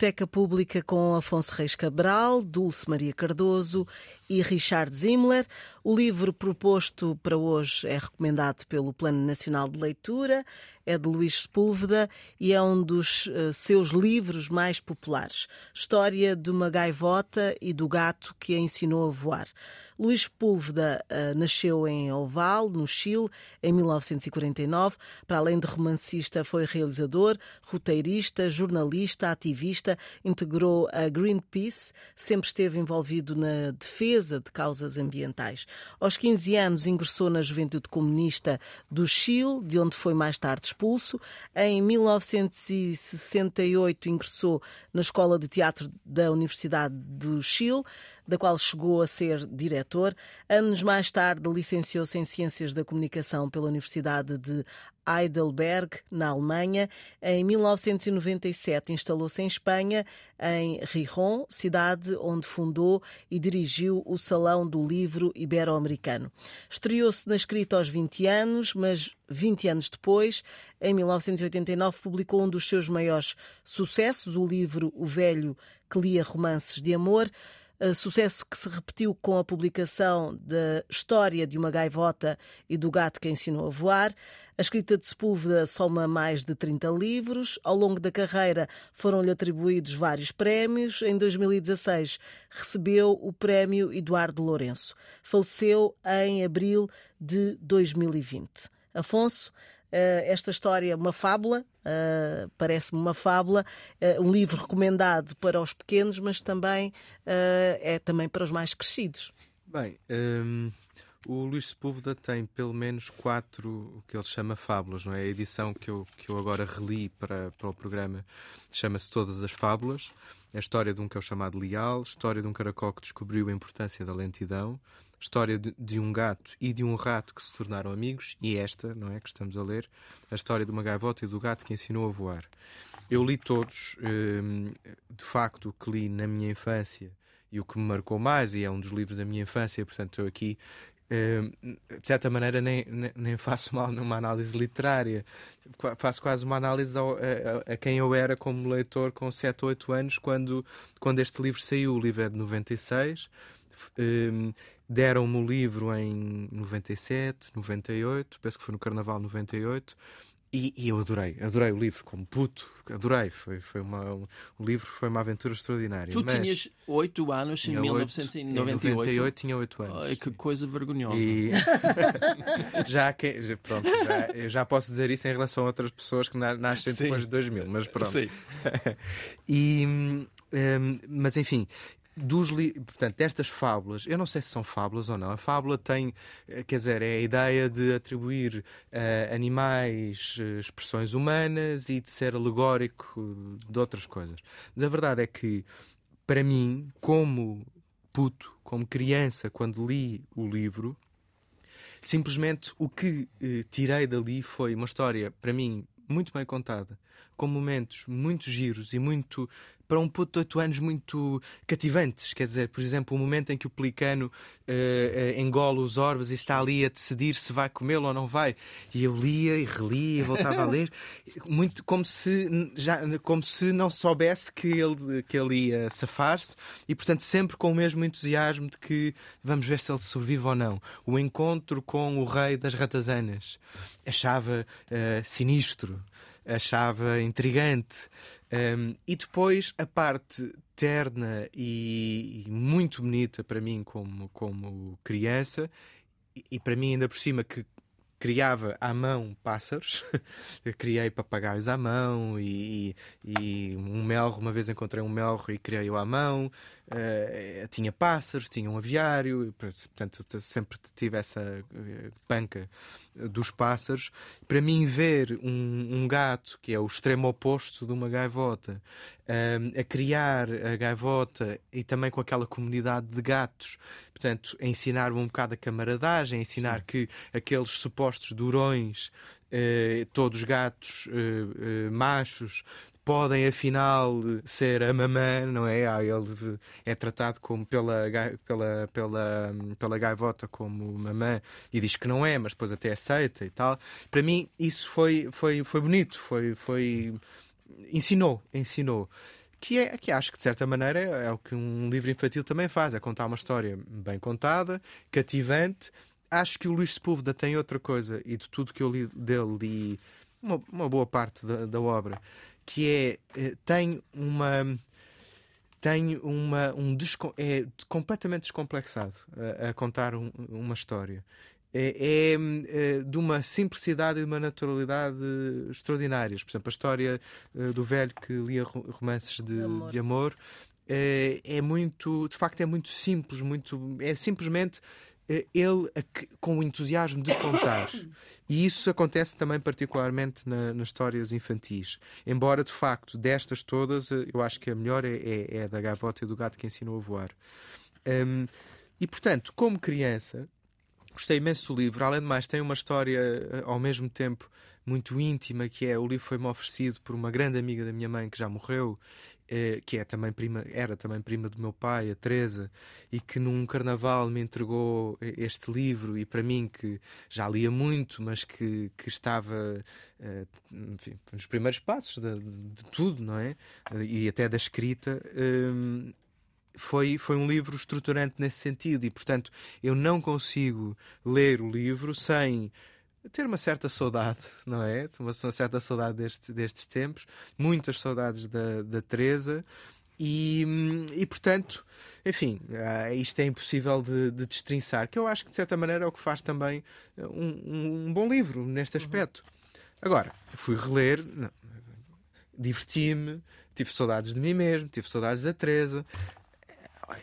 Biblioteca Pública com Afonso Reis Cabral, Dulce Maria Cardoso e Richard Zimmler. O livro proposto para hoje é recomendado pelo Plano Nacional de Leitura, é de Luís Sepúlveda e é um dos uh, seus livros mais populares. História de uma gaivota e do gato que a ensinou a voar. Luís Sepúlveda uh, nasceu em Oval, no Chile, em 1949. Para além de romancista, foi realizador, roteirista, jornalista, ativista, integrou a Greenpeace, sempre esteve envolvido na defesa de causas ambientais. Aos 15 anos ingressou na Juventude Comunista do Chile, de onde foi mais tarde expulso. Em 1968 ingressou na Escola de Teatro da Universidade do Chile da qual chegou a ser diretor. Anos mais tarde, licenciou-se em Ciências da Comunicação pela Universidade de Heidelberg, na Alemanha. Em 1997, instalou-se em Espanha, em Rijon, cidade onde fundou e dirigiu o Salão do Livro Ibero-Americano. Estreou-se na escrita aos 20 anos, mas 20 anos depois, em 1989, publicou um dos seus maiores sucessos, o livro O Velho que lia romances de amor sucesso que se repetiu com a publicação da História de uma Gaivota e do Gato que Ensinou a Voar. A escrita de Sepúlveda soma mais de 30 livros. Ao longo da carreira foram-lhe atribuídos vários prémios. Em 2016 recebeu o prémio Eduardo Lourenço. Faleceu em abril de 2020. Afonso, eh, esta história é uma fábula, uh, parece-me uma fábula, uh, um livro recomendado para os pequenos, mas também uh, é também para os mais crescidos. Bem, um, o Luís Sepúlveda tem pelo menos quatro, o que ele chama fábulas, não é? A edição que eu, que eu agora reli para, para o programa chama-se Todas as Fábulas. É a história de um cão chamado Leal, história de um caracol que descobriu a importância da lentidão, história de, de, um gato e de um rato que se tornaram amigos, e esta, não é, que estamos a ler, a história de uma gaivota e do gato que ensinou a voar. Eu li todos, hum, de facto, o que li na minha infância e o que me marcou mais, e é um dos livros da minha infância, portanto, eu aqui hum, de certa maneira nem, nem faço mal numa análise literária faço quase uma análise ao, a, a, quem eu era como leitor com 7 ou 8 anos quando, quando este livro saiu o livro é de 96 um, deram-me o livro em 97, 98, penso que foi no Carnaval 98. E, e, eu adorei, adorei o livro como puto, adorei. Foi, foi uma, um, o livro foi uma aventura extraordinária. Tu mas... tinhas 8 anos em 1998? Em 98 tinha 8 anos. Ai, que coisa vergonhosa. E... já, que, já, pronto, já, eu já posso dizer isso em relação a outras pessoas que nascem Sim. depois de 2000, mas pronto. Sim. e, um, mas enfim, dos portanto, destas fábulas, eu não sei se são fábulas ou não. A fábula tem, eh, quer dizer, é a ideia de atribuir uh, animais uh, expressões humanas e de ser alegórico de outras coisas. Mas a verdade é que, para mim, como puto, como criança, quando li o livro, simplesmente o que uh, tirei dali foi uma história, para mim, muito bem contada, com momentos muito giros e muito para um puto de 8 anos muito cativantes. Quer dizer, por exemplo, o momento em que o pelicano uh, uh, engole os orbes e está ali a decidir se vai comê-lo ou não vai. E eu lia e relia e voltava a ler, muito como se, já, como se não soubesse que ele, que ele ia safar-se e, portanto, sempre com o mesmo entusiasmo de que vamos ver se ele sobrevive ou não. O encontro com o rei das ratazanas achava uh, sinistro achava intrigante. Um, e depois a parte terna e, e, muito bonita para mim como, como criança, e, e para mim ainda por cima que criava à mão pássaros, eu criei papagaios à mão e, e, um melro, uma vez encontrei um melro e criei-o à mão, uh, tinha pássaros, tinha um aviário, portanto sempre tive essa panca dos pássaros. Para mim ver um, um, gato, que é o extremo oposto de uma gaivota, uh, a criar a gaivota e também com aquela comunidade de gatos, portanto, a ensinar um bocado a camaradagem, a ensinar Sim. que aqueles supostos durões Uh, todos gatos uh, uh, machos podem afinal ser a mamã, não é? Ah, ele é tratado como pela, pela, pela, pela gaivota como mamã e diz que não é, mas depois até aceita e tal. Para mim isso foi, foi, foi bonito, foi, foi ensinou, ensinou. Que, é, que acho que, de certa maneira, é, o que um livro infantil também faz: é contar uma história bem contada, cativante. Acho que o Luís Sepúlveda tem outra coisa, e de tudo que eu li dele, li uma, uma boa parte da, da obra, que é, eh, tem uma tem uma, um é completamente descomplexado a, a contar um, uma história. É, é, é, de uma simplicidade e de uma naturalidade extraordinárias. Por exemplo, a história uh, do velho que lia romances de amor, de amor é, é muito, de facto, é muito simples, muito, é simplesmente eh, ele com o entusiasmo de contar. E isso acontece também particularmente na, nas histórias infantis. Embora, de facto, destas todas, eh, eu acho que a melhor é, é, é a da gavota e do gato que ensinou a voar. Um, e, portanto, como criança, gostei imenso do livro. Além de mais, tem uma história eh, ao mesmo tempo muito íntima, que é o livro foi-me oferecido por uma grande amiga da minha mãe que já morreu eh, que é também prima, era também prima do meu pai, a Teresa, e que num carnaval me entregou este livro e para mim que já lia muito, mas que, que estava eh, enfim, nos primeiros passos de, de, tudo, não é? E até da escrita. Eh, foi, foi um livro estruturante nesse sentido e, portanto, eu não consigo ler o livro sem ter uma certa saudade, não é? Uma, uma certa saudade destes, destes tempos, muitas saudades da, da Teresa. E, e, portanto, enfim, uh, isto é impossível de, de, destrinçar, que eu acho que de certa maneira é o que faz também um, um bom livro neste uhum. aspecto. Agora, fui reler, diverti-me, tive saudades de mim mesmo, tive saudades da Teresa,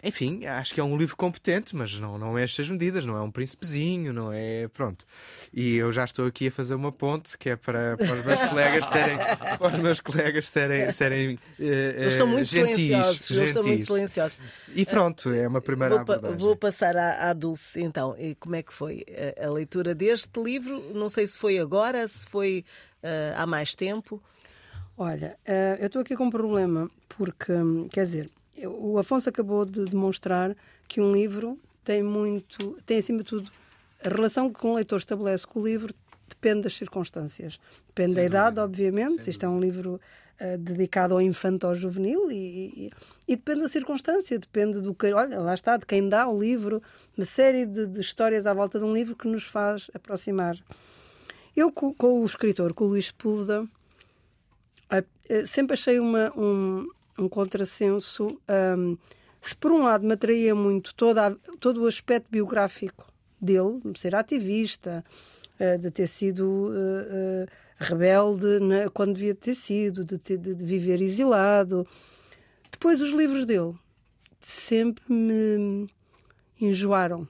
enfim, acho que é um livro competente, mas não, não é estas medidas, não é um príncipezinho, não é. Pronto. E eu já estou aqui a fazer uma ponte que é para, para os meus colegas serem. para os meus colegas serem. serem uh, estão muito gentis, silenciosos. Gentis. Estão muito silenciosos. E pronto, é uma primeira vou, abordagem. Vou passar à, à Dulce então. E como é que foi a, a, leitura deste livro? Não sei se foi agora, se foi uh, há mais tempo. Olha, uh, eu estou aqui com um problema, porque, hum, quer dizer, o Afonso acabou de demonstrar que um livro tem muito, tem acima de tudo, a relação que um leitor estabelece com o livro depende das circunstâncias. Depende Sem da idade, dúvida. obviamente. Sem Isto é um livro uh, dedicado ao infanto ou juvenil e, e, e, depende da circunstância, depende do que. Olha, lá está, de quem dá o livro, uma série de, de histórias à volta de um livro que nos faz aproximar. Eu, com, com o escritor, com o Luís Sepúlveda, uh, sempre achei uma, um, um contrassenso. Um, se por um lado me atraía muito toda todo o aspecto biográfico dele, de ser ativista, uh, de ter sido uh, uh, rebelde na, quando devia ter sido, de, ter, de, viver exilado. Depois, os livros dele sempre me enjoaram.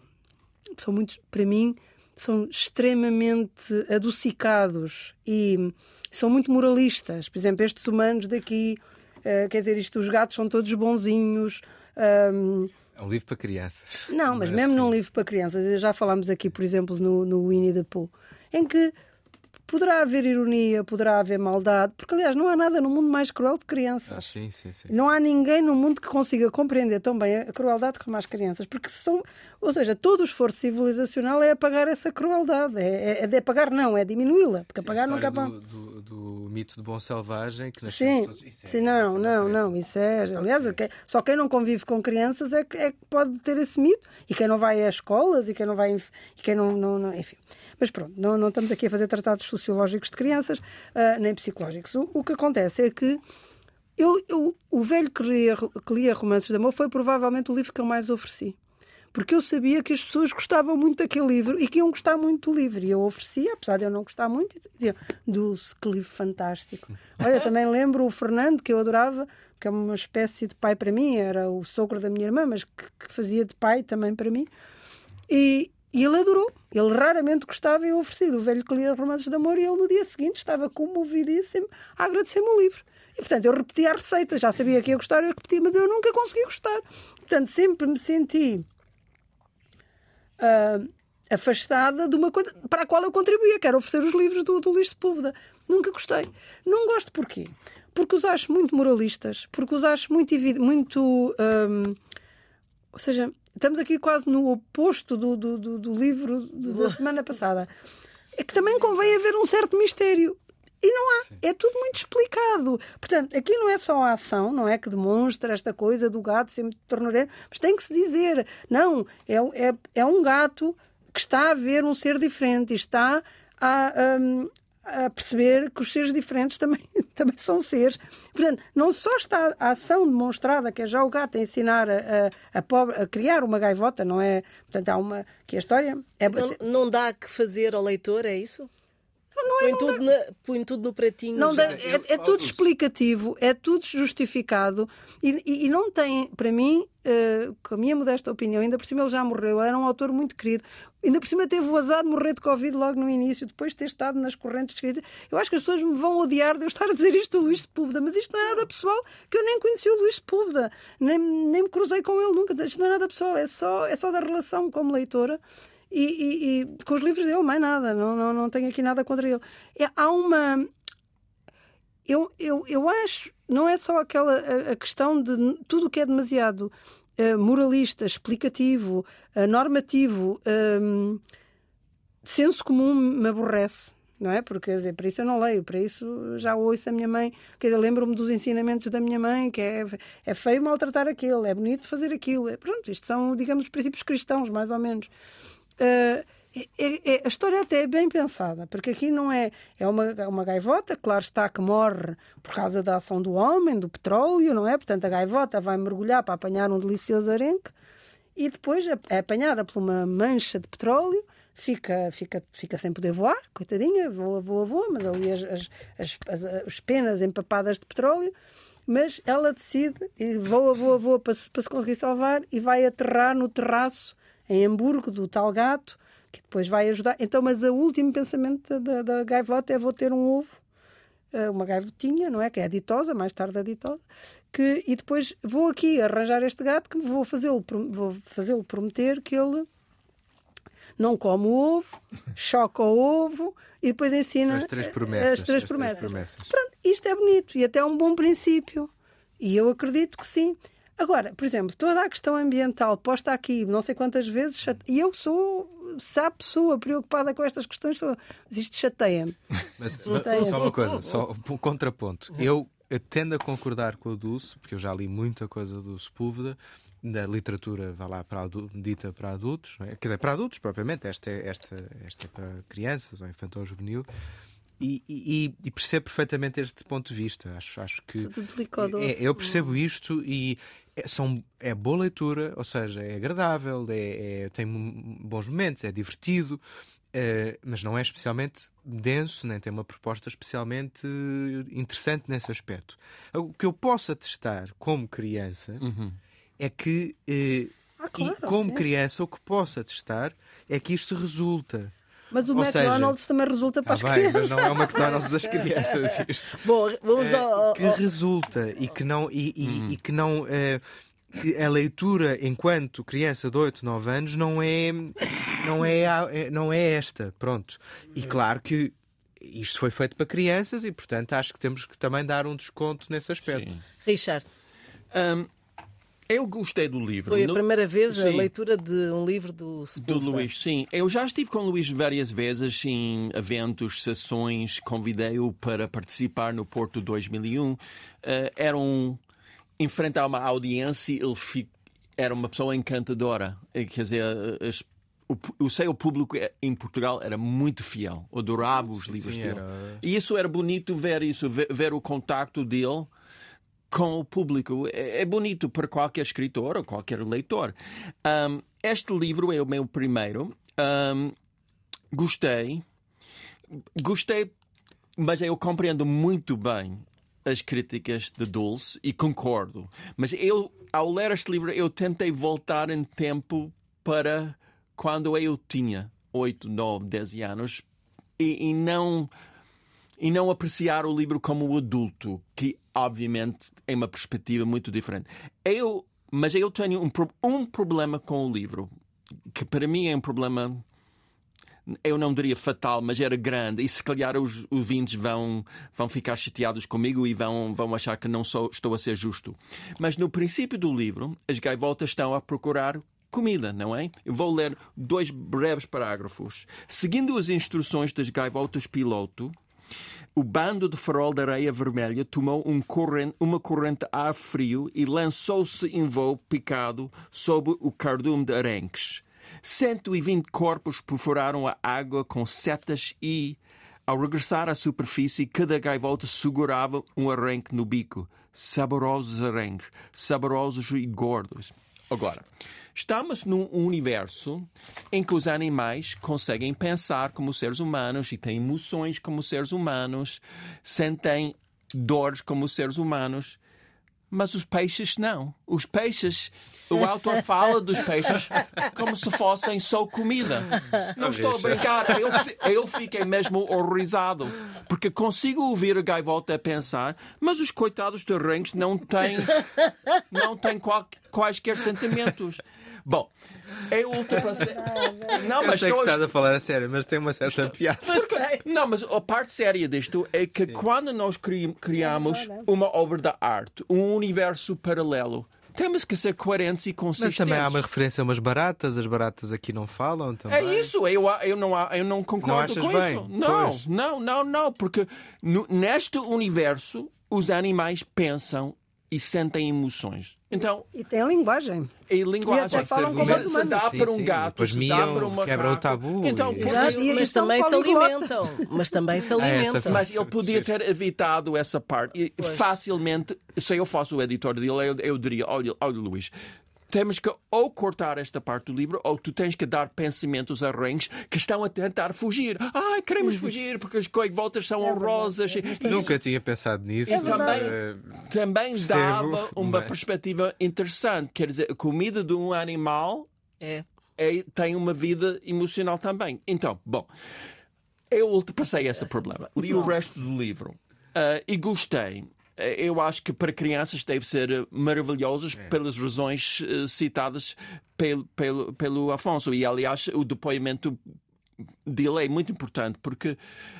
São muitos, para mim, são extremamente adocicados e são muito moralistas. Por exemplo, estes humanos daqui Uh, quer dizer, isto, os gatos são todos bonzinhos. Um... É um livro para crianças. Não, mas, mas mesmo sim. num livro para crianças, já falámos aqui, por exemplo, no, no Winnie the Pooh, em que poderá haver ironia, poderá haver maldade, porque aliás não há nada no mundo mais cruel de crianças. Ah, sim, sim, sim. Não há ninguém no mundo que consiga compreender tão bem a crueldade como as crianças, porque são, ou seja, todo o esforço civilizacional é apagar essa crueldade, é, é, é de apagar não, é diminuí-la, porque sim, apagar nunca do, do, do, mito do bom selvagem que sim, todos... É, sim, não, é não, não, isso é, aliás, okay. só quem não convive com crianças é que, é que pode ter esse mito e quem não vai às escolas e quem não vai, e quem não, não, não enfim. Mas pronto, não, não estamos aqui a fazer tratados sociológicos de crianças, uh, nem psicológicos. O, o, que acontece é que eu, eu, o velho que lia, que lia romances de amor foi provavelmente o livro que eu mais ofereci porque eu sabia que as pessoas gostavam muito daquele livro e que iam gostar muito do livro. E eu oferecia, apesar de eu não gostar muito, diziam: Dulce, que livro fantástico. Olha, também lembro o Fernando, que eu adorava, que é uma espécie de pai para mim, era o sogro da minha irmã, mas que, que fazia de pai também para mim. E, e ele adorou. Ele raramente gostava e eu ofereci o velho que lia romances de amor e ele no dia seguinte estava comovidíssimo a agradecer-me o livro. E, portanto, eu repetia a receita, já sabia que ia gostar, eu repetia, mas eu nunca consegui gostar. Portanto, sempre me senti uh, afastada de uma coisa para a qual eu contribuía, que era oferecer os livros do, do Luís Sepúlveda. Nunca gostei. Não gosto porquê? Porque os acho muito moralistas, porque os acho muito... muito um, ou seja, estamos aqui quase no oposto do, do, do, do livro da semana passada. É que também convém haver um certo mistério. E não há. É tudo muito explicado. Portanto, aqui não é só a ação, não é que demonstra esta coisa do gato ser muito tornoreiro, mas tem que se dizer, não, é, é, é um gato que está a ver um ser diferente e está a, um, a perceber que os seres diferentes também, também são seres. Portanto, não só está a ação demonstrada, que é já o gato a ensinar a, a, pobre, a criar uma gaivota, não é? Portanto, há uma. que a história. É... Não, não dá que fazer ao leitor, é isso? Não, é, põe, tudo na, põe tudo no pratinho. Não, é, é, é, tudo explicativo, é tudo justificado e, e, e não tem, para mim, uh, com a minha modesta opinião, ainda por cima ele já morreu, era um autor muito querido. Ainda por cima teve o azar de morrer de Covid logo no início, depois de ter estado nas correntes escritas. Eu acho que as pessoas me vão odiar de eu estar a dizer isto do Luís Sepúlveda, mas isto não é nada pessoal, que eu nem conheci o Luís Sepúlveda, nem, nem me cruzei com ele nunca. Isto não é nada pessoal, é só, é só da relação como leitora. E, e, e, com os livros dele, mais nada, não, não, não tenho aqui nada contra ele. É, há uma. Eu, eu, eu acho, não é só aquela a, a questão de tudo o que é demasiado uh, moralista, explicativo, uh, normativo, um, senso comum me aborrece. Não é? Porque, quer dizer, para isso eu não leio, para isso já ouço a minha mãe, quer dizer, lembro-me dos ensinamentos da minha mãe, que é, é feio maltratar aquilo, é bonito fazer aquilo. É, pronto, isto são, digamos, os princípios cristãos, mais ou menos. Uh, é, é, a história até é bem pensada, porque aqui não é. É uma, é uma gaivota, claro está, que morre por causa da ação do homem, do petróleo, não é? Portanto, a gaivota vai mergulhar para apanhar um delicioso arenque e depois é, é apanhada por uma mancha de petróleo, fica, fica, fica sem poder voar, coitadinha, voa, voa, voa, mas ali as, as, as, as penas empapadas de petróleo. Mas ela decide e voa, voa, voa para se, para se conseguir salvar e vai aterrar no terraço em Hamburgo, do tal gato, que depois vai ajudar. Então, mas o último pensamento da, da gaivota é vou ter um ovo, eh, uma gaivotinha, não é? Que é ditosa, mais tarde a ditosa, que, e depois vou aqui arranjar este gato que vou fazê-lo vou fazê prometer que ele não come o ovo, choca o ovo e depois ensina as três promessas. As três, as promessas. três promessas. Pronto, isto é bonito e até é um bom princípio. E eu acredito que sim. Agora, por exemplo, toda a questão ambiental posta aqui não sei quantas vezes, e eu sou, se há pessoa preocupada com estas questões, sou, isto chateia-me. Mas só uma coisa, só um contraponto. Eu, tendo a concordar com o Dulce, porque eu já li muita coisa do Sepúlveda, da literatura vá lá para dita para adultos, é? quer dizer, para adultos propriamente, esta é, esta, esta é para crianças ou infantil ou juvenil. E, e, e, percebo perfeitamente este ponto de vista. Acho, acho que é, eu percebo isto e é, são, é boa leitura, ou seja, é agradável, é, é tem bons momentos, é divertido, é, mas não é especialmente denso, nem tem uma proposta especialmente interessante nesse aspecto. O que eu posso atestar como criança uhum. é que, eh, ah, claro, e como sim. criança, o que posso atestar é que isto resulta. Mas o Ou McDonald's seja, também resulta para tá as bem, crianças. Mas não é o McDonald's das crianças. Isto. Bom, vamos é, ao, Que resulta e que não. E, e, hum. e que não é, que a leitura enquanto criança de 8, 9 anos não é, não é, é, não é esta. Pronto. E claro que isto foi feito para crianças e, portanto, acho que temos que também dar um desconto nesse aspecto. Sim. Richard. Um, eu gostei do livro. Foi a no... primeira vez sim. a leitura de um livro do Sepúlveda. Do Luís, sim. Eu já estive com o Luís várias vezes em eventos, sessões, convidei-o para participar no Porto 2001. Uh, eh, era um... Enfrentar uma audiência, ele fi... era uma pessoa encantadora. Eh, quer dizer, as... o, o seu público em Portugal era muito fiel, adorava os livros sim, dele. Era... E isso era bonito ver isso, ver, ver o contacto dele com o público. É, é, bonito para qualquer escritor ou qualquer leitor. Um, este livro é o meu primeiro. Um, gostei. Gostei, mas eu compreendo muito bem as críticas de Dulce e concordo. Mas eu, ao ler este livro, eu tentei voltar em tempo para quando eu tinha 8, 9, 10 anos e, e não e não apreciar o livro como adulto, que obviamente é uma perspectiva muito diferente. Eu, mas eu tenho um, um problema com o livro, que para mim é um problema eu não diria fatal, mas era grande, e se calhar os ouvintes vão, vão ficar chateados comigo e vão, vão achar que não sou, estou a ser justo. Mas no princípio do livro, as gaivotas estão a procurar comida, não é? Eu vou ler dois breves parágrafos. Seguindo as instruções das gaivotas piloto, o bando de farol de areia vermelha tomou um corrente, uma corrente de ar frio e lançou-se em voo picado sob o cardume de arenques. 120 corpos perfuraram a água com setas e, ao regressar à superfície, cada gaivota segurava um arranque no bico. Saborosos arranques, saborosos e gordos. Agora, estamos num universo em que os animais conseguem pensar como seres humanos e têm emoções como seres humanos, sentem dores como seres humanos. Mas os peixes não. Os peixes, o autor fala dos peixes como se fossem só comida. Não estou a brincar, eu, eu fiquei mesmo horrorizado. Porque consigo ouvir a gaivota a pensar, mas os coitados de rens não têm, não têm qual, quaisquer sentimentos. Bom, eu ultrapassei. Não, mas eu sei que estás a falar a sério, mas tem uma certa estou... piada. Mas, não, mas a parte séria disto é que Sim. quando nós criamos uma obra de arte, um universo paralelo, temos que ser coerentes e consistentes. Mas também há uma referência a umas baratas, as baratas aqui não falam também. É isso, eu, eu, não, eu não concordo não com bem? isso. Não, pois. não, não, não, porque no, neste universo os animais pensam e sentem emoções. Então, e tem a linguagem. E linguagem. E falam como se, se dá para um gato, se dá para uma quebra o tabu. Então, e... mas, mas também se alimentam. Mas também se alimentam. Ah, mas ele podia ter evitado essa parte. E facilmente, se eu fosse o editor dele, eu, eu diria, olha, olha Luís, temos que ou cortar esta parte do livro ou tu tens que dar pensamentos a rens que estão a tentar fugir. Ai, queremos fugir porque as coivoltas são é horrorosas. É Nunca tinha pensado nisso. É também, uh, também dava uma perspectiva interessante. Quer dizer, a comida de um animal é. é tem uma vida emocional também. Então, bom, eu ultrapassei esse problema. Li o resto do livro uh, e gostei eu acho que para crianças deve ser maravilhoso é. pelas razões uh, citadas pelo, pelo, pelo Afonso. E, aliás, o depoimento dele é muito importante porque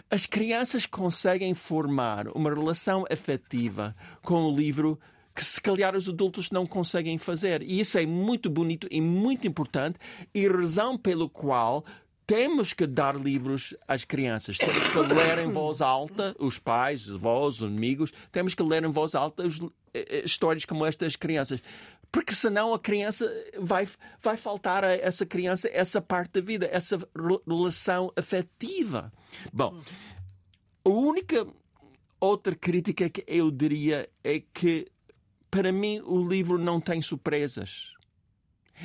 as crianças conseguem formar uma relação afetiva com o livro que se calhar os adultos não conseguem fazer. E isso é muito bonito e muito importante e razão pelo qual temos que dar livros às crianças, temos que ler em voz alta, os pais, os avós, os amigos, temos que ler em voz alta os, eh, eh, histórias como estas crianças. Porque senão a criança vai, vai faltar a essa criança essa parte da vida, essa relação afetiva. Bom, a única outra crítica que eu diria é que, para mim, o livro não tem surpresas.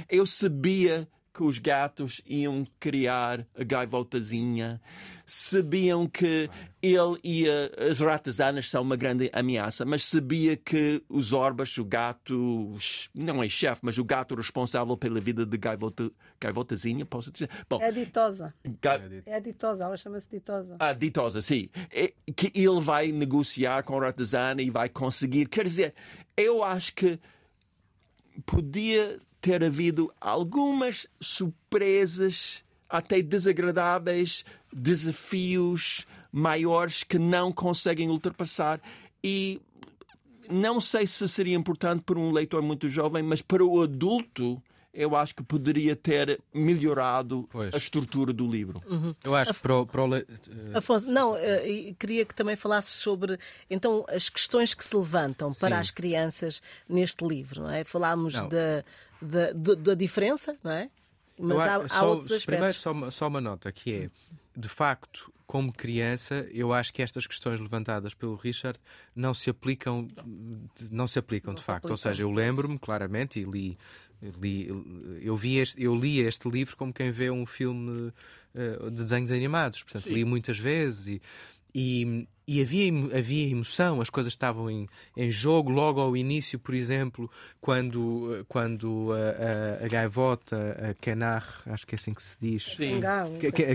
Eu sabia que os gatos iam criar a gaivotazinha, sabiam que ele e as ratazanas são uma grande ameaça, mas sabia que os orbas, o gato, não é chefe, mas o gato responsável pela vida de gaivota, gaivotazinha, posso dizer? Bom, é ditosa. Ga... É ditosa, ela chama-se ditosa. Ah, ditosa, sim. É, que ele vai negociar com a ratazana e vai conseguir. Quer dizer, eu acho que podia ter havido algumas surpresas, até desagradáveis, desafios maiores que não conseguem ultrapassar. E não sei se seria importante para um leitor muito jovem, mas para o adulto eu acho que poderia ter melhorado pois. a estrutura do livro. Uhum. Eu acho que para o, para o le... Afonso, não, uh, queria que também falasses sobre então as questões que se levantam Sim. para as crianças neste livro, não é? Falámos não. Da, da, da, diferença, não é? Mas há, há só, outros aspectos. Primeiro, só uma, só uma nota que é, de facto, como criança, eu acho que estas questões levantadas pelo Richard não se aplicam, não se aplicam não de se facto. Aplicam. Ou seja, eu lembro-me claramente e li eu li, eu, vi este, eu li este livro como quem vê um filme uh, de desenhos animados. Portanto, Sim. li muitas vezes e, e, e havia, havia emoção, as coisas estavam em, em jogo logo ao início, por exemplo, quando, quando a, a, a gaivota, a Kenar, acho que é assim que se diz, Sim.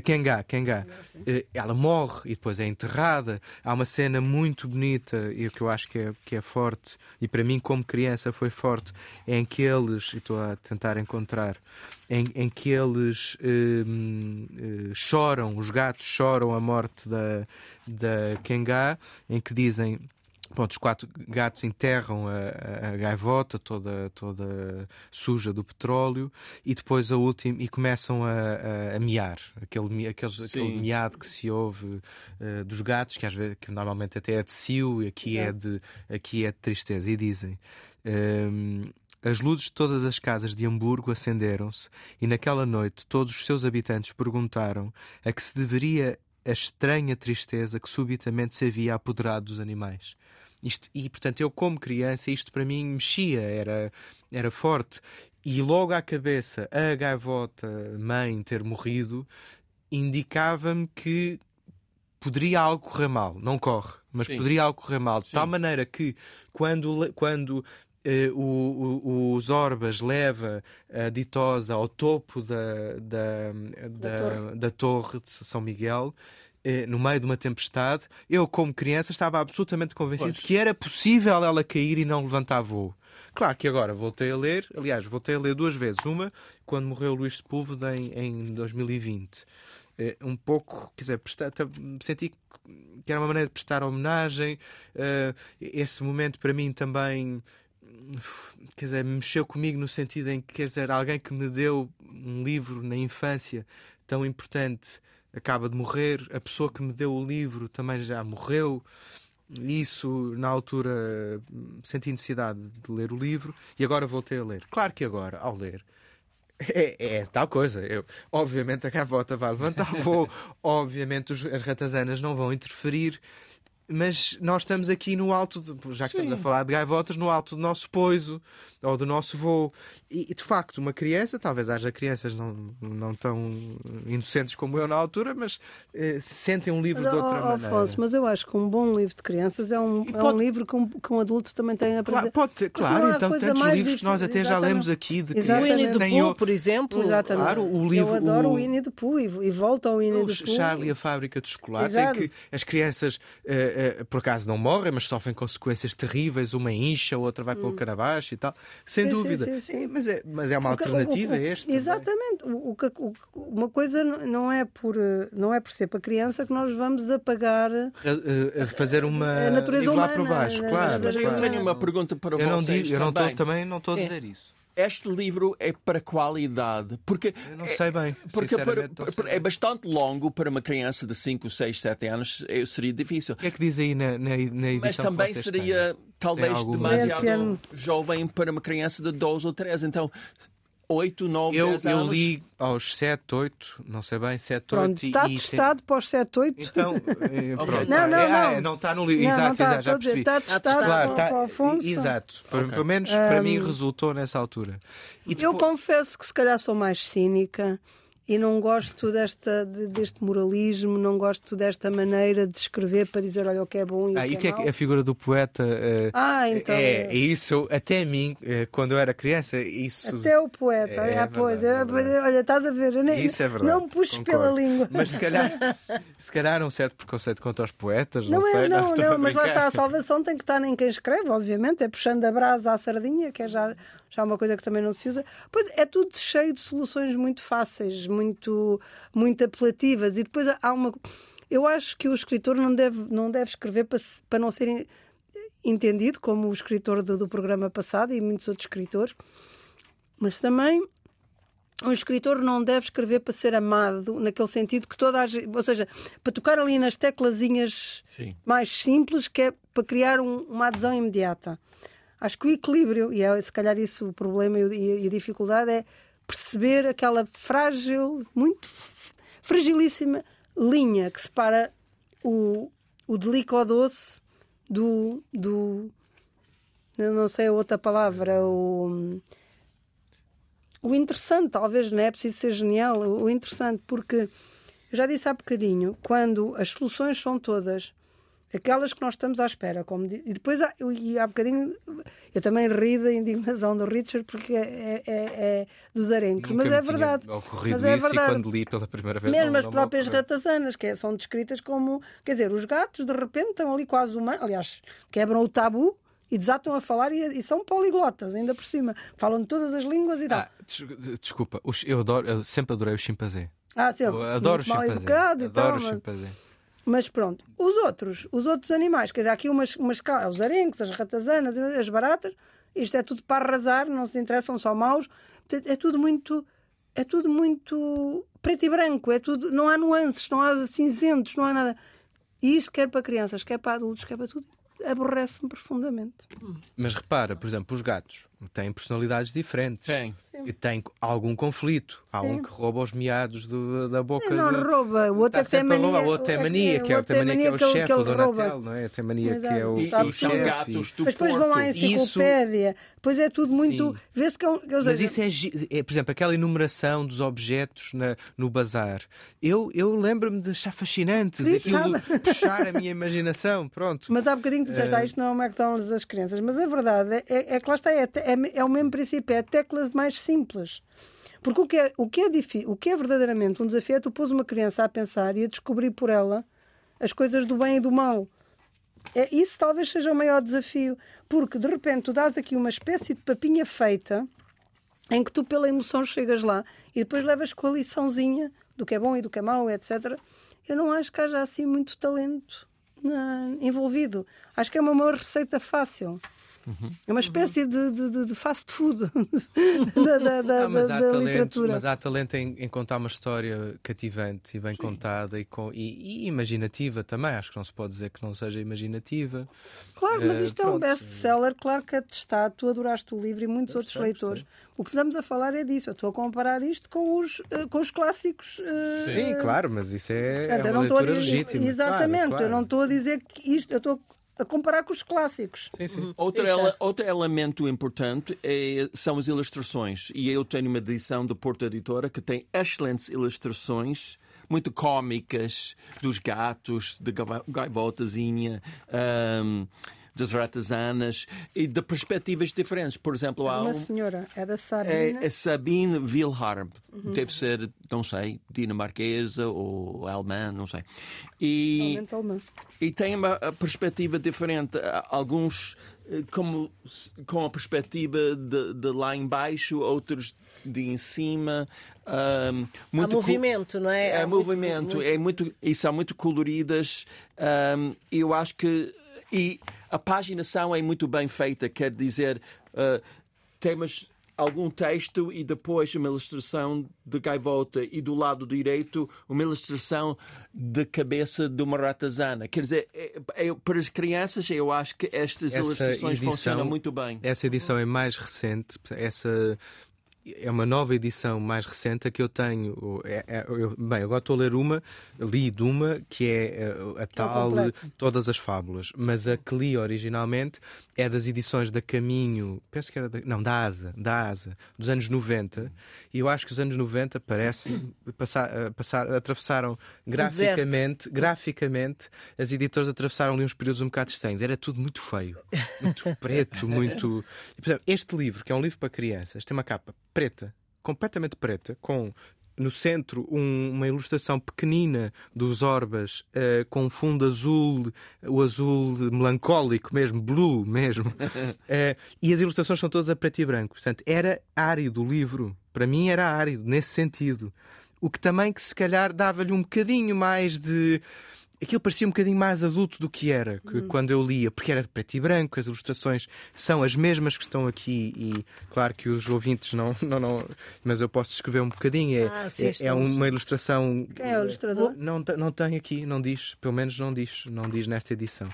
Kenga, Kenga, eh, ela morre e depois é enterrada. Há uma cena muito bonita e que eu acho que é, que é forte, e para mim, como criança, foi forte, em que eles, e estou a tentar encontrar, em, em que eles hum, hum, choram, os gatos choram a morte da, da Kenga, em que dizem Pronto, os quatro gatos enterram a, a, a, gaivota toda, toda suja do petróleo e depois a última e começam a, a, miar. Aquele, aquele, aquele miado que se ouve uh, dos gatos que às vezes que normalmente até é de cio e aqui é, é de aqui é de tristeza. E dizem um, ehm, as luzes de todas as casas de Hamburgo acenderam-se e naquela noite todos os seus habitantes perguntaram a que se deveria a estranha tristeza que subitamente se havia apoderado dos animais. Isto, e, portanto, eu, como criança, isto para mim mexia, era, era forte. E logo à cabeça, a gaivota mãe ter morrido indicava-me que poderia algo correr mal. Não corre, mas Sim. poderia algo correr mal. De Sim. tal maneira que, quando, quando o, o, os Orbas leva a ditosa ao topo da, da, da, da, torre. da torre de São Miguel, eh, no meio de uma tempestade, eu, como criança, estava absolutamente convencido pois. que era possível ela cair e não levantar voo. Claro que agora voltei a ler, aliás, voltei a ler duas vezes. Uma, quando morreu Luís Sepúlveda em, em 2020. Eh, um pouco, quer dizer, prestar, senti que era uma maneira de prestar homenagem. Eh, esse momento, para mim, também quer dizer, mexeu comigo no sentido em que, quer dizer, alguém que me deu um livro na infância tão importante acaba de morrer, a pessoa que me deu o livro também já morreu. Isso, na altura, senti necessidade de ler o livro e agora voltei a ler. Claro que agora, ao ler, é, é, tal coisa. Eu, obviamente a gaivota vai levantar voo, obviamente os, as ratazanas não vão interferir, mas nós estamos aqui no alto, de, já que Sim. estamos a falar de gaivotas, no alto do nosso poiso ou do nosso voo. E de facto, uma criança, talvez haja crianças não, não tão inocentes como eu na altura, mas eh, sentem um livro mas, de outra oh, maneira. Afonso, mas eu acho que um bom livro de crianças é um, pode... é um livro que um, que um adulto também tem a aprender. Claro, pode, claro então tantos livros que nós até já lemos aqui de crianças. O Winnie the Pooh, por exemplo. Exatamente. Claro, o livro, eu adoro o, o Winnie the Pooh e, e volto ao Winnie the Pooh. Charlie a Fábrica de Chocolate, em que as crianças, uh, uh, por acaso, não morrem, mas sofrem consequências terríveis, uma incha, outra vai hum. pelo carabaixo e tal. Sem sim, dúvida. Sim, sim, mas, é, mas é uma alternativa o, o, este. Exatamente. O, uma coisa não é, por, não é por ser para criança que nós vamos apagar. A, a fazer uma. A natureza humana. por baixo, claro. Mas, eu tenho uma pergunta para eu vocês. Não digo, eu não tô, também não estou a dizer isso este livro é para qual idade? Porque eu não sei bem. Porque para, para, é bastante longo para uma criança de 5, 6, 7 anos, seria difícil. O que é que diz aí na, na, na edição Mas também seria têm? talvez demasiado jovem para uma criança de 12 ou 13. Então, 8, 9, eu, 10 eu anos. Eu li aos 7, 8, não sei bem, 7, pronto, 8 está e, testado para os 7, 8. Então, eh, pronto. Não, não, não. É, não está no livro. Exato, está, exato, já percebi. Está testado claro, para, para o Afonso. Exato. Okay. Pelo menos para um, mim resultou nessa altura. E depois... Eu confesso que se calhar sou mais cínica e não gosto desta, deste moralismo, não gosto desta maneira de escrever para dizer olha o que é bom e ah, o que, e que é, é a figura do poeta uh, ah, então é, é, isso. até a mim uh, quando eu era criança isso até o poeta é, é pois é, olha estás a ver nem, isso é verdade não me puxes pela língua. Mas se calhar se calhar um certo preconceito contra os poetas não, não é, sei não, não, não mas lá está a salvação tem que estar em quem escreve obviamente é puxando a brasa à sardinha que é já já é uma coisa que também não se usa. Pois é tudo cheio de soluções muito fáceis, muito, muito apelativas. E depois há uma. Eu acho que o escritor não deve, não deve escrever para, para não ser entendido, como o escritor do, do programa passado e muitos outros escritores, mas também um escritor não deve escrever para ser amado, naquele sentido que toda a gente, ou seja, para tocar ali nas teclazinhas Sim. mais simples, que é para criar um, uma adesão imediata. Acho que o equilíbrio, e é se calhar isso o problema e a dificuldade, é perceber aquela frágil, muito fragilíssima linha que separa o, o doce do, do. Não sei a outra palavra, o. O interessante, talvez não é preciso ser genial, o interessante, porque eu já disse há bocadinho, quando as soluções são todas aquelas que nós estamos à espera. Como E depois, há, e há bocadinho, eu também ri da indignação do Richard, porque é, é, é dos arencos. Mas é verdade. Mas é verdade. E quando li pela primeira vez. Mesmo não, as não próprias ratazanas, que é, são descritas como. Quer dizer, os gatos de repente estão ali quase humanos. Aliás, quebram o tabu e desatam a falar e, e, são poliglotas, ainda por cima. Falam de todas as línguas e tal. Ah, desculpa, eu, adoro, eu sempre adorei o chimpanzé. Ah, sim, eu adoro o chimpanzé. Educado, adoro então, o chimpanzé. Mas pronto, os outros, os outros animais, quer dizer, há aqui umas, umas os arenques, as ratazanas, as baratas, isto é tudo para arrasar, não se interessam só maus. Portanto, é tudo muito é tudo muito preto e branco, é tudo, não há nuances, não há cinzentos, não há nada. E isto quer para crianças, quer para adultos, quer para tudo, aborrece-me profundamente. Mas repara, por exemplo, os gatos têm personalidades diferentes. Tem. E tem algum conflito. Há um que rouba os miados do, da boca. Não, de... rouba. O outro é mania. O outro é mania, que é, mania que é o chefe, o Donatel, não é? Tem mania que é o, e, o são gatos do Mas depois vão à enciclopédia. Isso... Pois é tudo muito. Vê-se que é um. Mas isso é, é, por exemplo, aquela enumeração dos objetos na, no bazar. Eu, eu lembro-me de achar fascinante, Sim, daquilo puxar a minha imaginação. Pronto. Mas há bocadinho tu disseste, ah, isto não é o McDonald's das crianças. Mas a verdade é, é que lá está, é, é, é o mesmo princípio, é teclas mais simples. Porque o que, é, o, que é o que é verdadeiramente um desafio é tu pôs uma criança a pensar e a descobrir por ela as coisas do bem e do mal. É, isso talvez seja o maior desafio, porque de repente tu dás aqui uma espécie de papinha feita em que tu, pela emoção, chegas lá e depois levas com a liçãozinha do que é bom e do que é mau, etc. Eu não acho que haja assim muito talento na, envolvido. Acho que é uma maior receita fácil. Uhum. É uma espécie de, de, de, fast food da, da, da, ah, mas da, talento, literatura. Mas há talento em, em, contar uma história cativante e bem Sim. contada e, com, e, e, imaginativa também. Acho que não se pode dizer que não seja imaginativa. Claro, mas eh, isto uh, é um best-seller, claro que é testado. Tu adoraste o livro e muitos outros leitores. O que estamos a falar é disso. Eu estou a comparar isto com os, uh, com os clássicos. Uh... Sim, claro, mas isso é, é uma leitura legítima. Exatamente, claro, claro. eu não estou a dizer que isto. Eu estou a comparar com os clássicos. Sim, sim. Uhum. Outro, ele, outro elemento importante é, são as ilustrações. E eu tenho uma edição da Porta Editora que tem excelentes ilustrações muito cómicas dos gatos, da gaivotazinha. Um, das ratazanas e de perspectivas diferentes. Por exemplo, há uma um, senhora, é da Sabine. É, é Sabine Wilharm. Uhum. Deve ser, não sei, dinamarquesa ou alemã, não sei. E, e tem uma perspectiva diferente. Alguns eh, como com a perspectiva de, de, lá embaixo, outros de em cima. Um, muito Há movimento, não é? É movimento, muito... é muito e são muito coloridas. Um, eu acho que e a paginação é muito bem feita, quer dizer, uh, temos algum texto e depois uma ilustração de gaivota e do lado direito uma ilustração de cabeça de uma ratazana. Quer dizer, é, é, para as crianças eu acho que estas essa ilustrações edição, funcionam muito bem. Essa edição é mais recente, essa é uma nova edição mais recente que eu tenho. É, é, eu, bem, agora estou a ler uma, li de uma que é a, eh, a tal Todas as Fábulas, mas a que li originalmente é das edições da Caminho, penso que era da, não, da Asa, da Asa, dos anos 90, e eu acho que os anos 90 parece passar, eh, passar, atravessaram graficamente, graficamente, as editoras atravessaram ali uns períodos um bocado estranhos. Era tudo muito feio, muito preto, muito. Por exemplo, este livro, que é um livro para crianças, tem uma capa preta, completamente preta, com no centro um, uma ilustração pequenina dos Orbas uh, com fundo azul, o azul melancólico mesmo, blue mesmo. uh, e as ilustrações são todas a preto e branco. Portanto, era árido o livro. Para mim era árido, nesse sentido. O que também que se calhar dava-lhe um bocadinho mais de aquilo parecia um bocadinho mais adulto do que era que, hum. quando eu lia, porque era de preto e branco, as ilustrações são as mesmas que estão aqui e claro que os ouvintes não, não, não mas eu posso descrever um bocadinho. É, ah, sim, é, é, uma ilustração. Quem é o ilustrador? Não, não tem aqui, não diz, pelo menos não diz, não diz nesta edição.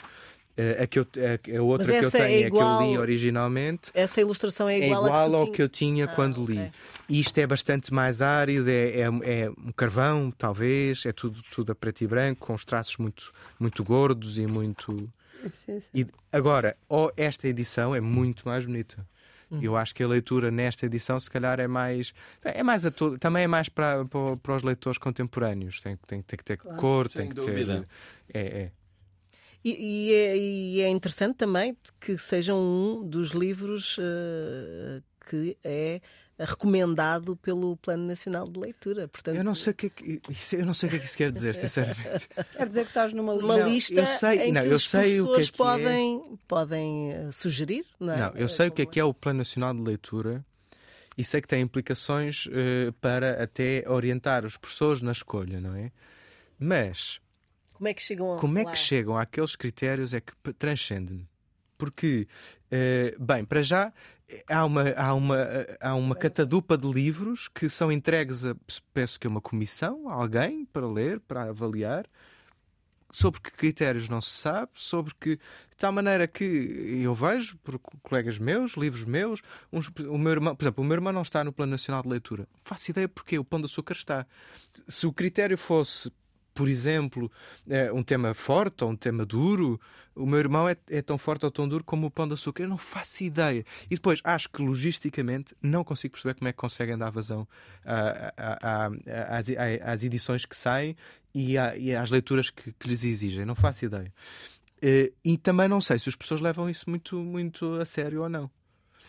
Eh, a, que eu, a, a outra que eu tenho é, igual, é que eu li originalmente. Essa ilustração é igual, é igual que ao tinha... que eu tinha ah, quando li. Isto é bastante mais árido, é, é, é, um carvão, talvez, é tudo, tudo a preto e branco, com os traços muito, muito gordos e muito. Sim, sim. E agora, oh, esta edição é muito mais bonita. Uhum. Eu acho que a leitura nesta edição, se calhar, é mais. É mais a todo, também é mais para, para, para os leitores contemporâneos. Tem, tem, tem que ter claro. cor, Sem tem que dúvida. ter. É, é. E, e, é, e, é, interessante também que sejam um dos livros uh, que é recomendado pelo Plano Nacional de Leitura. Portanto, eu não sei o que, é que eu não sei o que é que isso quer dizer, sinceramente. quer dizer que estás numa lista, uma lista eu sei, em não, que eu os sei o que é podem, que é. podem eh, sugerir. Não, é? não eu sei o que é que é o Plano Nacional de Leitura e sei que tem implicações uh, para até orientar os professores na escolha, não é? Mas Como é que chegam a Como é que chegam àqueles critérios é que transcende-me. Porque, eh, bem, para já há uma, há, uma, há uma catadupa de livros que são entregues a, penso que a uma comissão, a alguém, para ler, para avaliar. Sobre que critérios não se sabe, sobre que. De tal maneira que eu vejo, por co- colegas meus, livros meus, uns- o meu irmão, por exemplo, o meu irmão não está no Plano Nacional de Leitura. Faço ideia porque o Pão de Açúcar está. Se o critério fosse por exemplo, eh, um tema forte ou um tema duro, o meu irmão é, é tão forte ou tão duro como o pão de açúcar. Eu não faço ideia. E depois, acho que logisticamente não consigo perceber como é que conseguem dar vazão a- a- a- a- às, edições que saem e, à- e às leituras que, que lhes exigem. Não faço ideia. Eh, E também não sei se os professores levam isso muito, muito a sério ou não.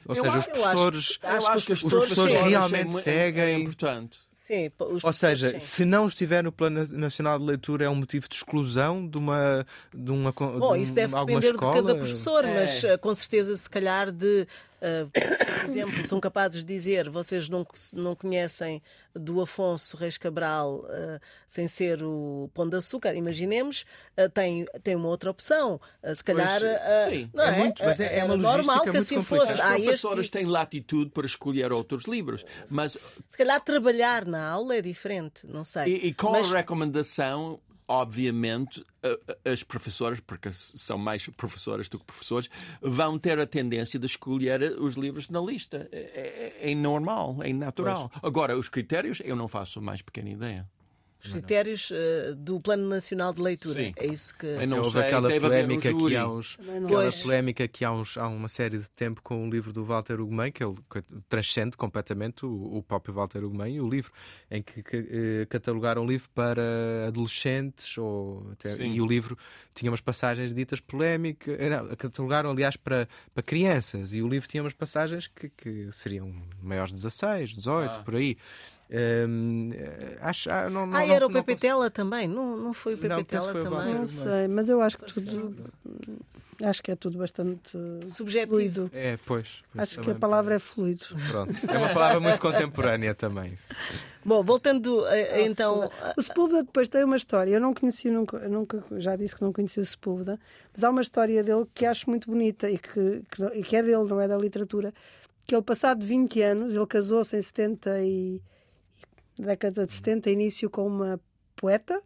Ou Eu seja, a- os eu acho que- professores. acho que os os professores chegam. realmente é, é- seguem. É importante. Sim, os Ou seja, sim. se não estiver no Plano Nacional de Leitura é um motivo de exclusão de uma de uma Bom, de isso deve depender escola. de cada professor, É. mas eh, com certeza, se calhar, de, por exemplo, são capazes de dizer vocês não, não conhecem do Afonso Reis Cabral eh, sem ser o Pão de Açúcar. Imaginemos, eh, tem, tem uma outra opção. Se calhar. eh, sim. não É é, muito- mas é- é uma normal que assim fosse. As Há este- professoras têm latitude para escolher outros livros, mas Se calhar trabalhar na aula é diferente, não sei. E, e com Mas- a recomendação, obviamente, as professoras, porque são mais professoras do que professores, vão ter a tendência de escolher os livros na lista. É, é- é normal, é natural. Agora, os critérios, eu não faço a mais pequena ideia. Os critérios eh, do Plano Nacional de Leitura. Sim. É isso que. Eu não Houve sei, aquela haver um polémica que há uns, aquela Pois. polémica que há, uns, há uma série de tempo com o livro do Walter Ugumem, que ele transcende completamente o, o próprio Walter Ugumem, e o livro em que, que, eh, catalogaram o livro para adolescentes ou até- e o livro tinha umas passagens ditas polémicas, eh, não, catalogaram aliás para, para crianças e o livro tinha umas passagens que, que seriam maiores de 16, 18, Ah. por aí. Hum, eh, acho, ah, não, não, Ah, não- era o não Pepe Tela também? Não, não foi o Pepe Não, penso Tela que foi o também? Walter. Não sei, mas eu acho que tudo. Acho que é tudo bastante Subjetivo. fluido. É, pois. pois Acho que a palavra é fluido. Pronto. É uma palavra muito contemporânea também. Bom, voltando a- a- então. O Sepúlveda depois tem uma história. Eu não conheci, nunca, nunca já disse que não conhecia o Sepúlveda, mas há uma história dele que acho muito bonita e que, que, que é dele, não é da literatura. Que ele, passado 20 anos, ele casou-se em 70 e. década de 70, início com uma poeta.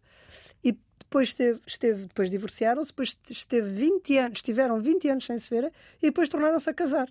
E depois esteve, esteve depois divorciaram-se, depois esteve 20 anos, estiveram 20 anos sem se ver e depois tornaram-se a casar.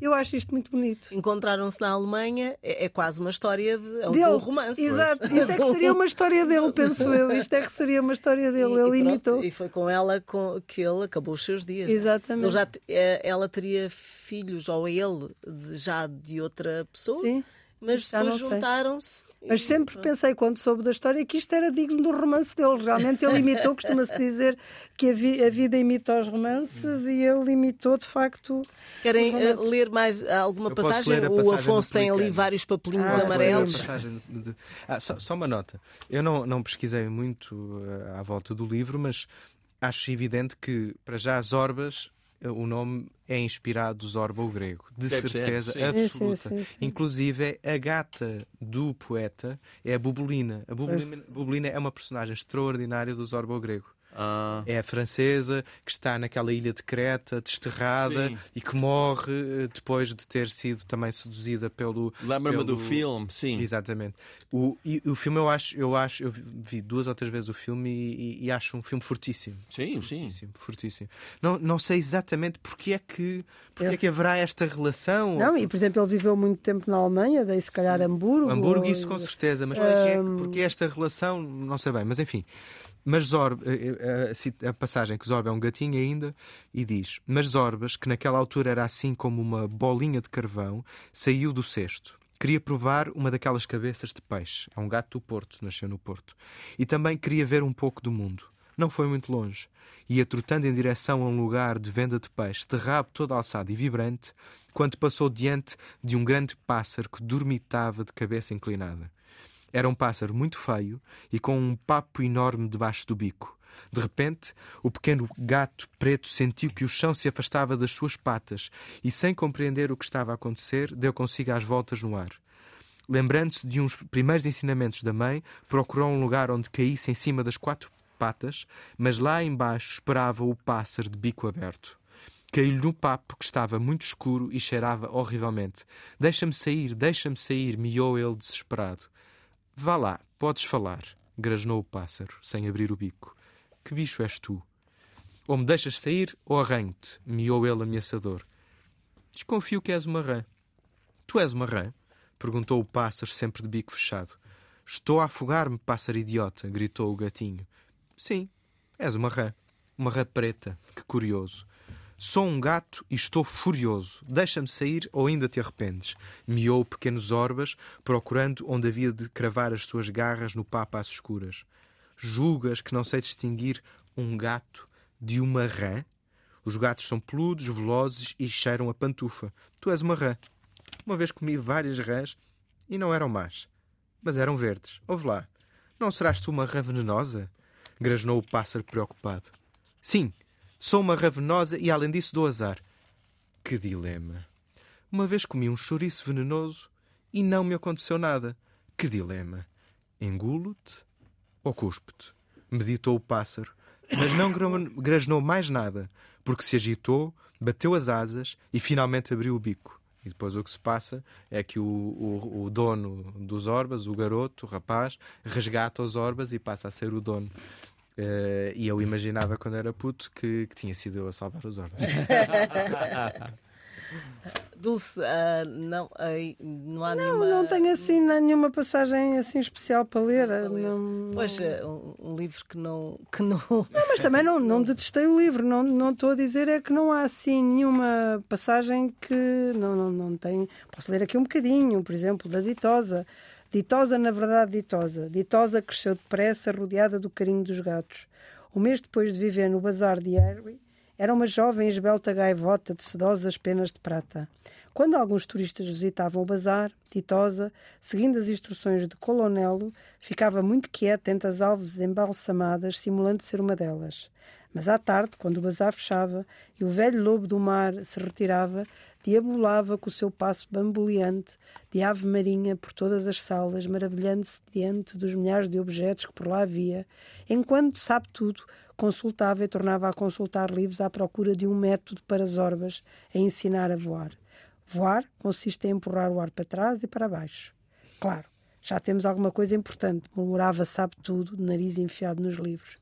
Eu acho isto muito bonito. Encontraram-se na Alemanha, é, é quase uma história de, de Dele. um romance. Exato, isso é que seria uma história dele, penso eu. Isto é que seria uma história dele. E- Ele e pronto, imitou. E foi com ela com, que ele acabou os seus dias. Exatamente. Já, eh, ela teria filhos, ou ele, de- já de outra pessoa, Sim. Mas já depois juntaram-se. Mas e sempre pronto. pensei, quando soube da história, que isto era digno do romance dele. Realmente ele imitou, costuma-se dizer que a, vi- a vida imita os romances e ele imitou, de facto. Querem eh, ler mais alguma passagem? a O passagem Afonso tem ali vários papelinhos Ah, amarelos. passagem de- Ah, só, só uma nota. Eu não, não pesquisei muito eh, à volta do livro, mas acho evidente que, para já, Zorbas, eh, o nome é inspirado do Zorba, o grego. De Deve ser, certeza sim. absoluta. Sim, sim, sim. Inclusive, a gata do poeta é a Bubulina. A Bubulina, Bubulina é uma personagem extraordinária do Zorba, o grego. Ah, É a francesa que está naquela ilha de Creta, desterrada, Sim. e que morre eh, depois de ter sido também seduzida pelo. Lembra-me do pelo- filme, sim. Exatamente. O, e, o filme eu acho, eu acho, eu vi- duas ou três vezes o filme e, e- e acho um filme fortíssimo. Sim, sim. Fortíssimo, fortíssimo. Não, não sei exatamente porque é que, porque é que haverá esta relação. Não, e por exemplo, ele viveu muito tempo na Alemanha, daí se calhar Hamburgo. Hamburgo, ou- isso com certeza, mas porque, é, porque esta relação, não sei bem, mas enfim. Mas Zorb, eh, eh, a passagem que Zorba é um gatinho ainda, e diz: Mas Zorbas, que naquela altura era assim como uma bolinha de carvão, saiu do cesto. Queria provar uma daquelas cabeças de peixe. É um gato do Porto, nasceu no Porto. E também queria ver um pouco do mundo. Não foi muito longe. Ia trotando em direção a um lugar de venda de peixe, de rabo todo alçado e vibrante, quando passou diante de um grande pássaro que dormitava de cabeça inclinada. Era um pássaro muito feio e com um papo enorme debaixo do bico. De repente, o pequeno gato preto sentiu que o chão se afastava das suas patas e, sem compreender o que estava a acontecer, deu consigo às voltas no ar. Lembrando-se de uns primeiros ensinamentos da mãe, procurou um lugar onde caísse em cima das quatro patas, mas lá embaixo esperava o pássaro de bico aberto. Caiu-lhe no papo, que estava muito escuro e cheirava horrivelmente. Deixa-me sair, deixa-me sair, miou ele desesperado. Vá lá, podes falar, grasnou o pássaro, sem abrir o bico. Que bicho és tu? Ou me deixas sair ou arranho-te, miou ele ameaçador. Desconfio que és uma rã. Tu és uma rã? perguntou o pássaro, sempre de bico fechado. Estou a afogar-me, pássaro idiota, gritou o gatinho. Sim, és uma rã. Uma rã preta. Que curioso. Sou um gato e estou furioso. Deixa-me sair ou ainda te arrependes. Miou pequenos orbas, procurando onde havia de cravar as suas garras no papo às escuras. Julgas que não sei distinguir um gato de uma rã? Os gatos são peludos, velozes e cheiram a pantufa. Tu és uma rã. Uma vez comi várias rãs e não eram más, mas eram verdes. Ouve lá. Não serás tu uma rã venenosa? Grasnou o pássaro preocupado. Sim, Sou uma ravenosa e, além disso, dou azar. Que dilema! Uma vez comi um chouriço venenoso e não me aconteceu nada. Que dilema! Engulo-te ou cuspo-te? Meditou o pássaro, mas não grasnou mais nada, porque se agitou, bateu as asas e finalmente abriu o bico. E depois o que se passa é que o, o, o, dono dos orbas, o garoto, o rapaz, resgata os orbas e passa a ser o dono. Uh, e eu imaginava quando era puto que, que tinha sido eu a salvar os ordens. Dulce, uh, não, uh, não há não, nenhuma. Não tenho assim nenhuma passagem assim especial para ler. Não, pois, um, um, livro que não. Que não... não mas também não, não detestei o livro. Não, não estou a dizer é que não há assim nenhuma passagem que. Não, não, não tem. Posso ler aqui um bocadinho, por exemplo, da Ditosa. Ditosa, na verdade, ditosa. Ditosa cresceu depressa, rodeada do carinho dos gatos. Um mês depois de viver no bazar de Harry, era uma jovem esbelta gaivota de sedosas penas de prata. Quando alguns turistas visitavam o bazar, Ditosa, seguindo as instruções de Colonelo, ficava muito quieta entre as alves embalsamadas, simulando ser uma delas. Mas à tarde, quando o bazar fechava e o velho lobo do mar se retirava, diabolava com o seu passo bamboleante de ave marinha por todas as salas, maravilhando-se diante dos milhares de objetos que por lá havia, enquanto, sabe tudo, consultava e tornava a consultar livros à procura de um método para as orbas a ensinar a voar. Voar consiste em empurrar o ar para trás e para baixo. Claro, já temos alguma coisa importante, murmurava sabe tudo, nariz enfiado nos livros.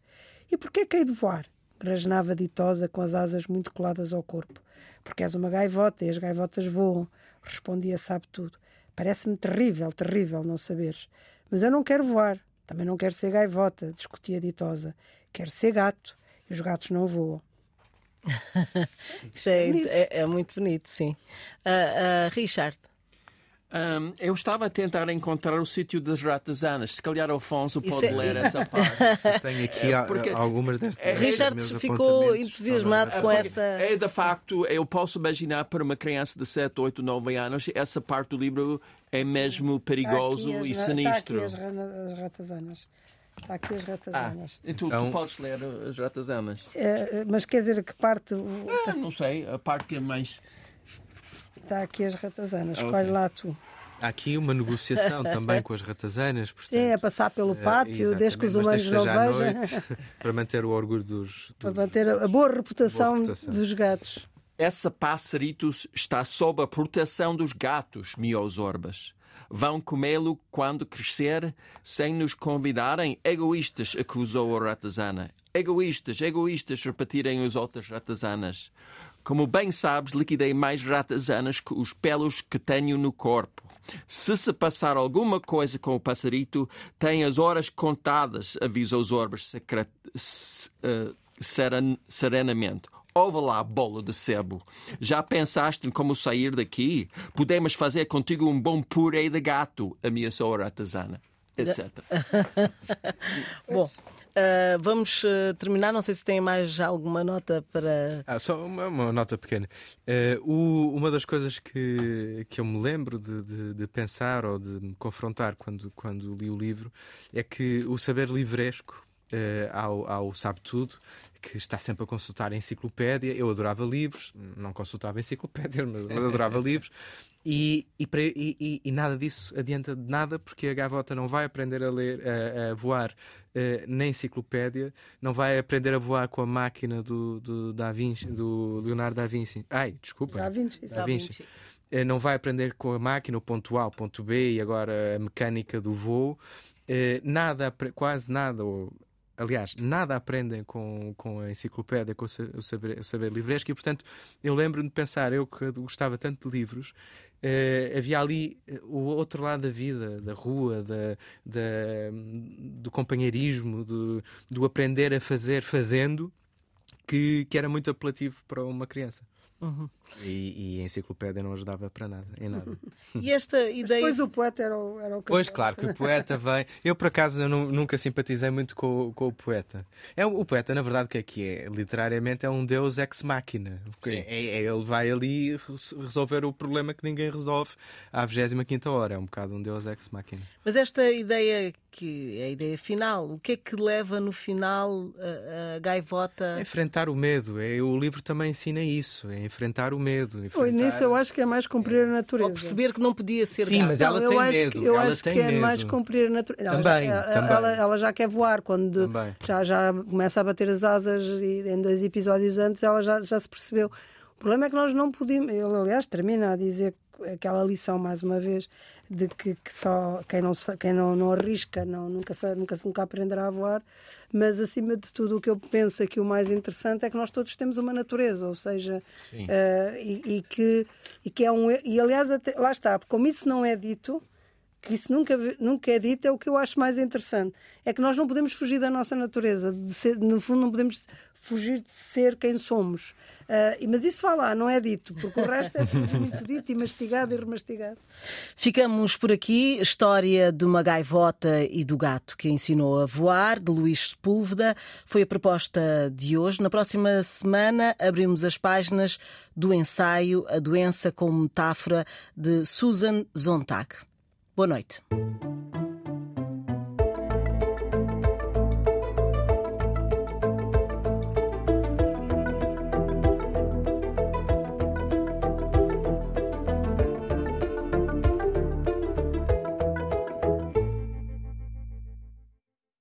E por que hei de voar? Grasnava ditosa com as asas muito coladas ao corpo porque és uma gaivota e as gaivotas voam. Respondia, sabe tudo. Parece-me terrível, terrível não saberes. Mas eu não quero voar. Também não quero ser gaivota, discutia ditosa. Quero ser gato. E os gatos não voam. Isto é, é, é, muito bonito, sim. Uh, uh, Richard. Um, eu estava a tentar encontrar o sítio das ratazanas. Se calhar o Afonso pode é... ler essa parte. Tem aqui é, porque... algumas destas. É, Richard ficou entusiasmado com essa. É de facto, eu posso imaginar para uma criança de 7, 8, 9 anos, essa parte do livro é mesmo perigoso as, e sinistro. Está aqui as, as ratazanas. Está aqui as ratazanas. Ah, então, então, tu podes ler as ratazanas. É, mas quer dizer, que parte. Ah, não sei, a parte que é mais Está aqui as ratazanas, okay. escolhe lá tu. Há aqui uma negociação também com as ratazanas. Portanto, Sim, é passar pelo eh, pátio, desde que os humanos não vejam. para manter o orgulho dos. para manter a boa reputação, boa reputação, dos gatos. Essa passaritos está sob a proteção dos gatos, mios orbas. Vão comê-lo quando crescer, sem nos convidarem? Egoístas, acusou a ratazana. Egoístas, egoístas, repetirem as outras ratazanas. Como bem sabes, liquidei mais ratazanas que os pelos que tenho no corpo. Se se passar alguma coisa com o passarito, tem as horas contadas, avisa os orbes secret... uh, seren... serenamente. Ouve lá, bolo de sebo. Já pensaste em como sair daqui? Podemos fazer contigo um bom purê de gato, ameaçou a ratazana, etc. Bom, Uh, vamos uh, terminar. Não sei se tem mais alguma nota para. Ah, só uma, uma nota pequena. Uh, o, uma das coisas que, que eu me lembro de, de, de, pensar ou de me confrontar quando, quando li o livro é que o saber livresco ao, ao Sabe Tudo que está sempre a consultar a enciclopédia. Eu adorava livros, não consultava enciclopédia, mas adorava livros. E, e, e, e, nada disso adianta de nada, porque a gaivota não vai aprender a ler, a, a voar uh, na enciclopédia, não vai aprender a voar com a máquina do, do, da Vinci, do Leonardo da Vinci. Ai, desculpa. Da Vinci. Da Vinci. Uh, não vai aprender com a máquina o ponto A, o ponto B e agora a mecânica do voo. Uh, nada, quase nada, ou aliás, nada aprendem com, com a enciclopédia, com o saber, o saber livresco, e portanto eu lembro-me de pensar, eu que gostava tanto de livros, Uh, havia ali eh, o outro lado da vida, da rua, da, da do companheirismo, do, do, aprender a fazer fazendo, que, que era muito apelativo para uma criança. Uhum. E, e, a enciclopédia não ajudava para nada, em nada. E esta ideia. Mas depois o poeta era o, era o Pois, claro, que o poeta vem. Eu, por acaso, eu nunca simpatizei muito com, com o poeta. É, o poeta, na verdade, o que é que é? Literariamente é um deus ex machina. É, é, ele vai ali resolver o problema que ninguém resolve à 25 hora. É um bocado um deus ex machina. Mas esta ideia, que é a ideia final, o que é que leva no final a, a gaivota. É enfrentar o medo. É, o livro também ensina isso. É enfrentar o medo. Enfrentar... Oi, nisso eu acho que é mais cumprir a natureza. Ou perceber que não podia ser Sim, mas ela não, tem eu medo. Que, eu ela acho que é medo. mais cumprir a natureza. Também, ela, também. Ela, ela, já quer voar quando também. já, já começa a bater as asas e em dois episódios antes ela já, já se percebeu. O problema é que nós não podíamos. Ele, aliás, termina a dizer aquela lição mais uma vez de que, que só quem não quem não, não arrisca não nunca nunca nunca aprenderá a voar. Mas acima de tudo o que eu penso é que o mais interessante é que nós todos temos uma natureza ou seja uh, e, e, que e que é um e aliás até, lá está como isso não é dito que isso nunca, nunca é dito, é o que eu acho mais interessante. É que nós não podemos fugir da nossa natureza, ser, no fundo, não podemos fugir de ser quem somos. Uh, mas isso vai lá, não é dito, porque o resto é muito dito e mastigado e remastigado. Ficamos por aqui. História de uma gaivota e do gato que ensinou a voar, de Luís Sepúlveda. Foi a proposta de hoje. Na próxima semana abrimos as páginas do ensaio A Doença como Metáfora, de Susan Zontag. Boa noite.